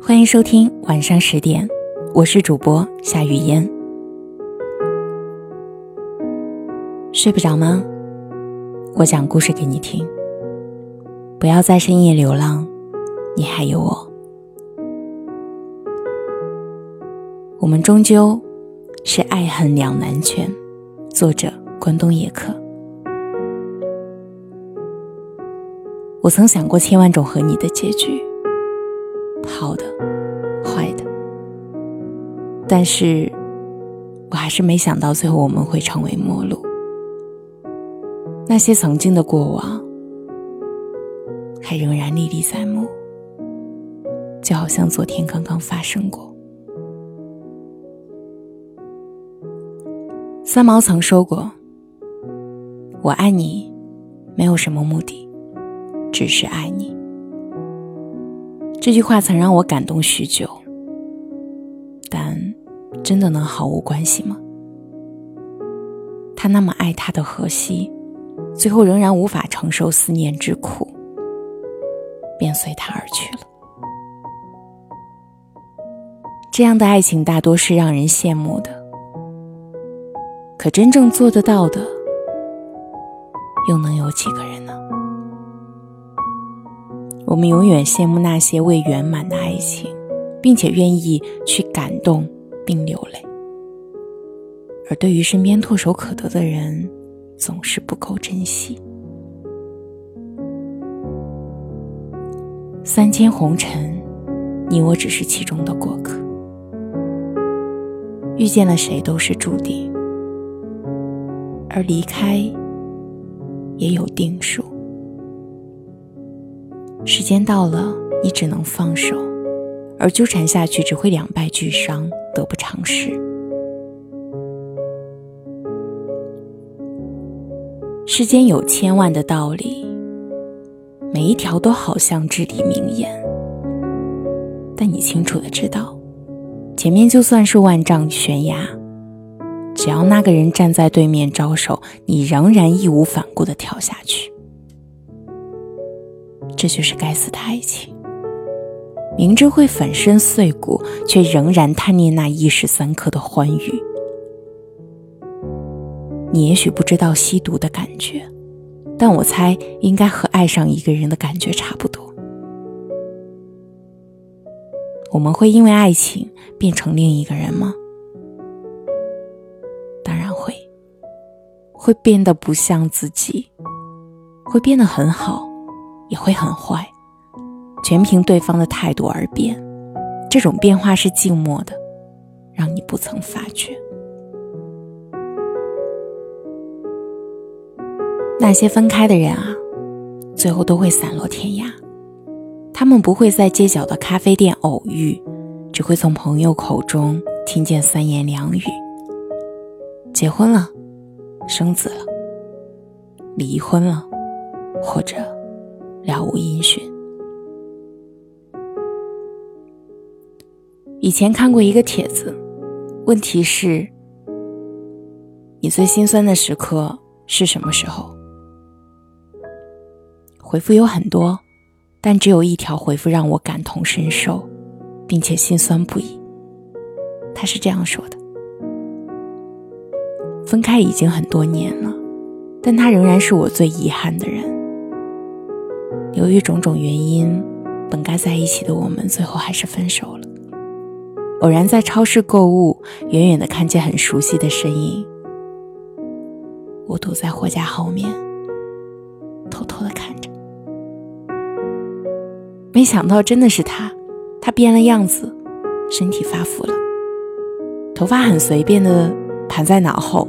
欢迎收听晚上十点，我是主播夏雨嫣。睡不着吗？我讲故事给你听。不要在深夜流浪，你还有我。我们终究是爱恨两难全。作者：关东野客。我曾想过千万种和你的结局，好的，坏的，但是我还是没想到最后我们会成为陌路。那些曾经的过往，还仍然历历在目，就好像昨天刚刚发生过。三毛曾说过：“我爱你，没有什么目的。”只是爱你，这句话曾让我感动许久。但真的能毫无关系吗？他那么爱他的荷西，最后仍然无法承受思念之苦，便随他而去了。这样的爱情大多是让人羡慕的，可真正做得到的，又能有几个人呢？我们永远羡慕那些未圆满的爱情，并且愿意去感动并流泪，而对于身边唾手可得的人，总是不够珍惜。三千红尘，你我只是其中的过客，遇见了谁都是注定，而离开也有定数。时间到了，你只能放手，而纠缠下去只会两败俱伤，得不偿失。世间有千万的道理，每一条都好像至理名言，但你清楚的知道，前面就算是万丈悬崖，只要那个人站在对面招手，你仍然义无反顾的跳下去。这就是该死的爱情，明知会粉身碎骨，却仍然贪念那一时三刻的欢愉。你也许不知道吸毒的感觉，但我猜应该和爱上一个人的感觉差不多。我们会因为爱情变成另一个人吗？当然会，会变得不像自己，会变得很好。也会很坏，全凭对方的态度而变。这种变化是静默的，让你不曾发觉。那些分开的人啊，最后都会散落天涯。他们不会在街角的咖啡店偶遇，只会从朋友口中听见三言两语。结婚了，生子了，离婚了，或者……了无音讯。以前看过一个帖子，问题是：你最心酸的时刻是什么时候？回复有很多，但只有一条回复让我感同身受，并且心酸不已。他是这样说的：分开已经很多年了，但他仍然是我最遗憾的人。由于种种原因，本该在一起的我们，最后还是分手了。偶然在超市购物，远远的看见很熟悉的身影，我躲在货架后面，偷偷的看着。没想到真的是他，他变了样子，身体发福了，头发很随便的盘在脑后，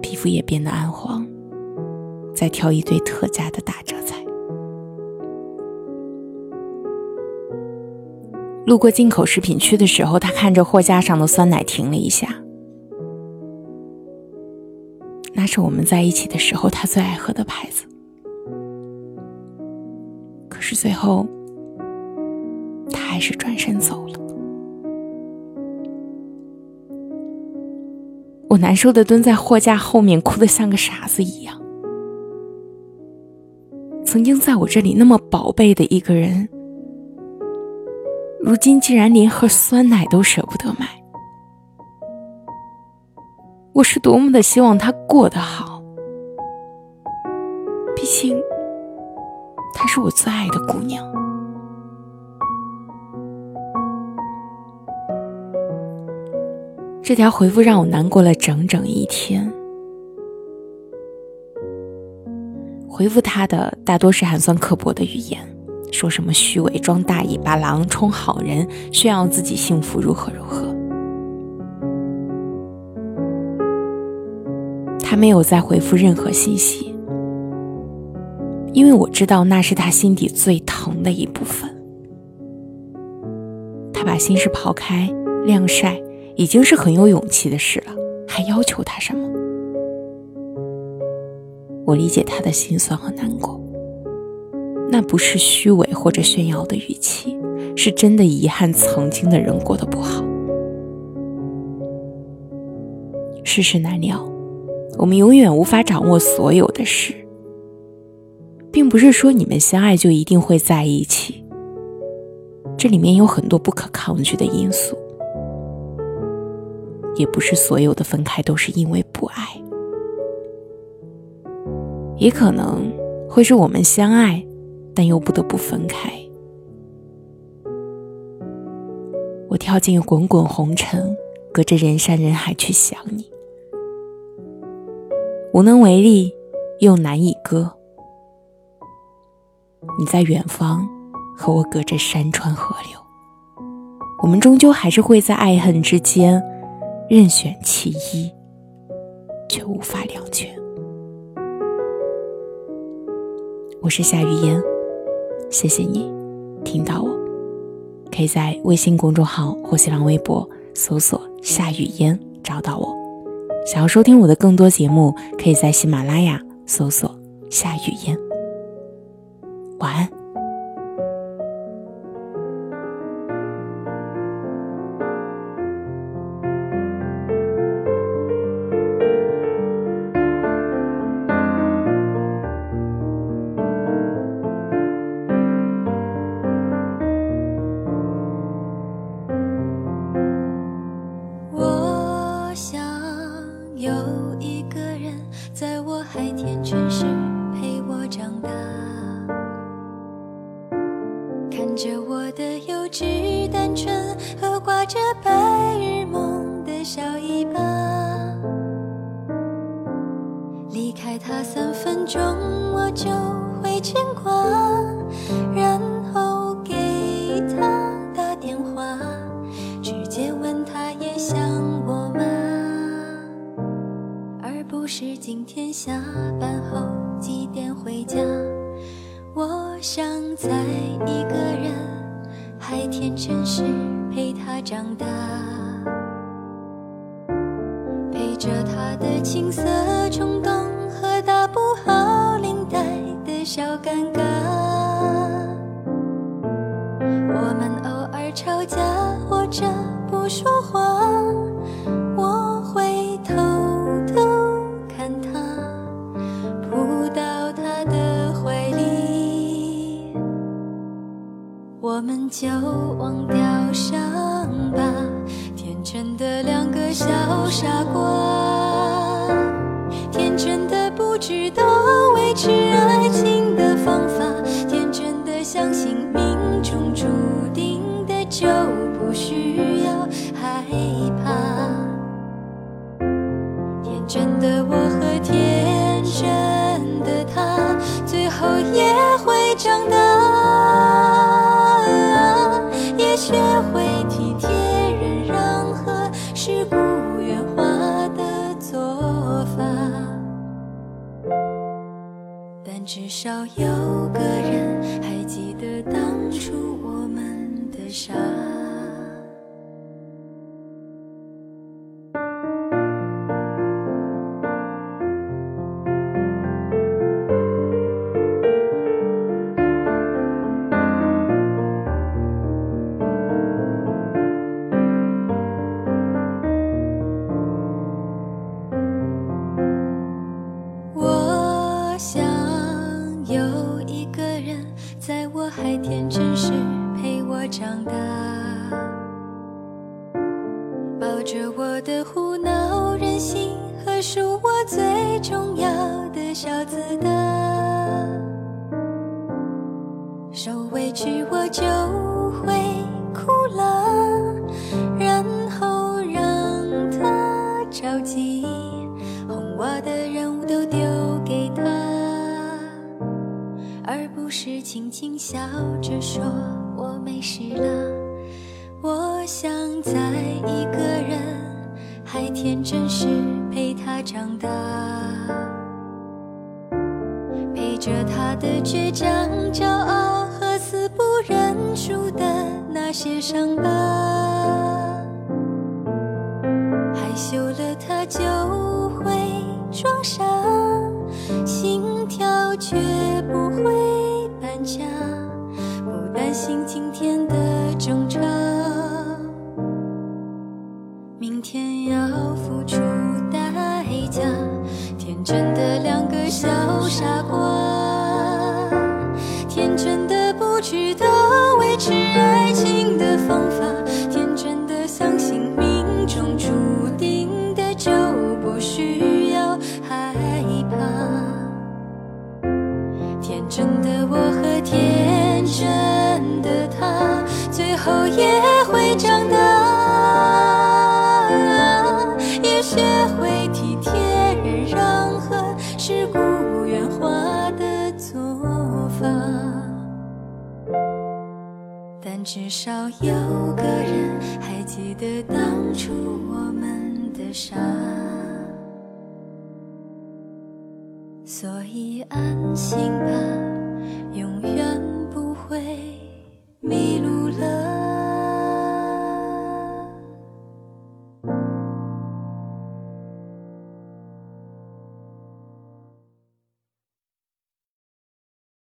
皮肤也变得暗黄，再挑一堆特价的打折菜。路过进口食品区的时候，他看着货架上的酸奶停了一下。那是我们在一起的时候他最爱喝的牌子。可是最后，他还是转身走了。我难受的蹲在货架后面，哭得像个傻子一样。曾经在我这里那么宝贝的一个人，如今竟然连盒酸奶都舍不得买。我是多么的希望她过得好，毕竟她是我最爱的姑娘。这条回复让我难过了整整一天。回复他的大多是寒酸刻薄的语言，说什么虚伪装大尾巴狼充好人，炫耀自己幸福如何如何。他没有再回复任何信息，因为我知道那是他心底最疼的一部分。他把心事抛开晾晒。已经是很有勇气的事了，还要求他什么？我理解他的心酸和难过，那不是虚伪或者炫耀的语气，是真的遗憾曾经的人过得不好。世事难料，我们永远无法掌握所有的事，并不是说你们相爱就一定会在一起，这里面有很多不可抗拒的因素。也不是所有的分开都是因为不爱，也可能会是我们相爱，但又不得不分开。我跳进滚滚红尘，隔着人山人海去想你，无能为力，又难以割。你在远方，和我隔着山川河流，我们终究还是会在爱恨之间。任选其一，却无法两全。我是夏雨嫣，谢谢你听到我。可以在微信公众号或新浪微博搜索“夏雨嫣”找到我。想要收听我的更多节目，可以在喜马拉雅搜索“夏雨嫣”。晚安。有一个人在我还天真时陪我长大。看着我的幼稚单纯和挂着白日梦的小尾巴。离开他三分钟我就会牵挂。的青涩冲动和打不好领带的小尴尬。我们偶尔吵架或者不说话，我们就忘掉伤疤，天。真的两个小傻瓜，天真的不知道维持爱情的方法，天真的相信命中注定的就不需要害怕，天真的我和天真的他，最后也会长大，至少有个人还记得当初我们的傻。想有一个人在我还天真时陪我长大，抱着我的胡闹任性和数我最重要的小子的，受委屈我就是轻轻笑着说我没事了。我想在一个人还天真时陪他长大，陪着他的倔强、骄傲和死不认输的那些伤疤。害羞了他就会装傻，家，不担心今天的争吵，明天要付出代价。天真的两个小天真的我和天真的他，最后也会长大，也学会体贴忍让和世故圆滑的做法。但至少有个人还记得当初我们的傻。所以安心吧，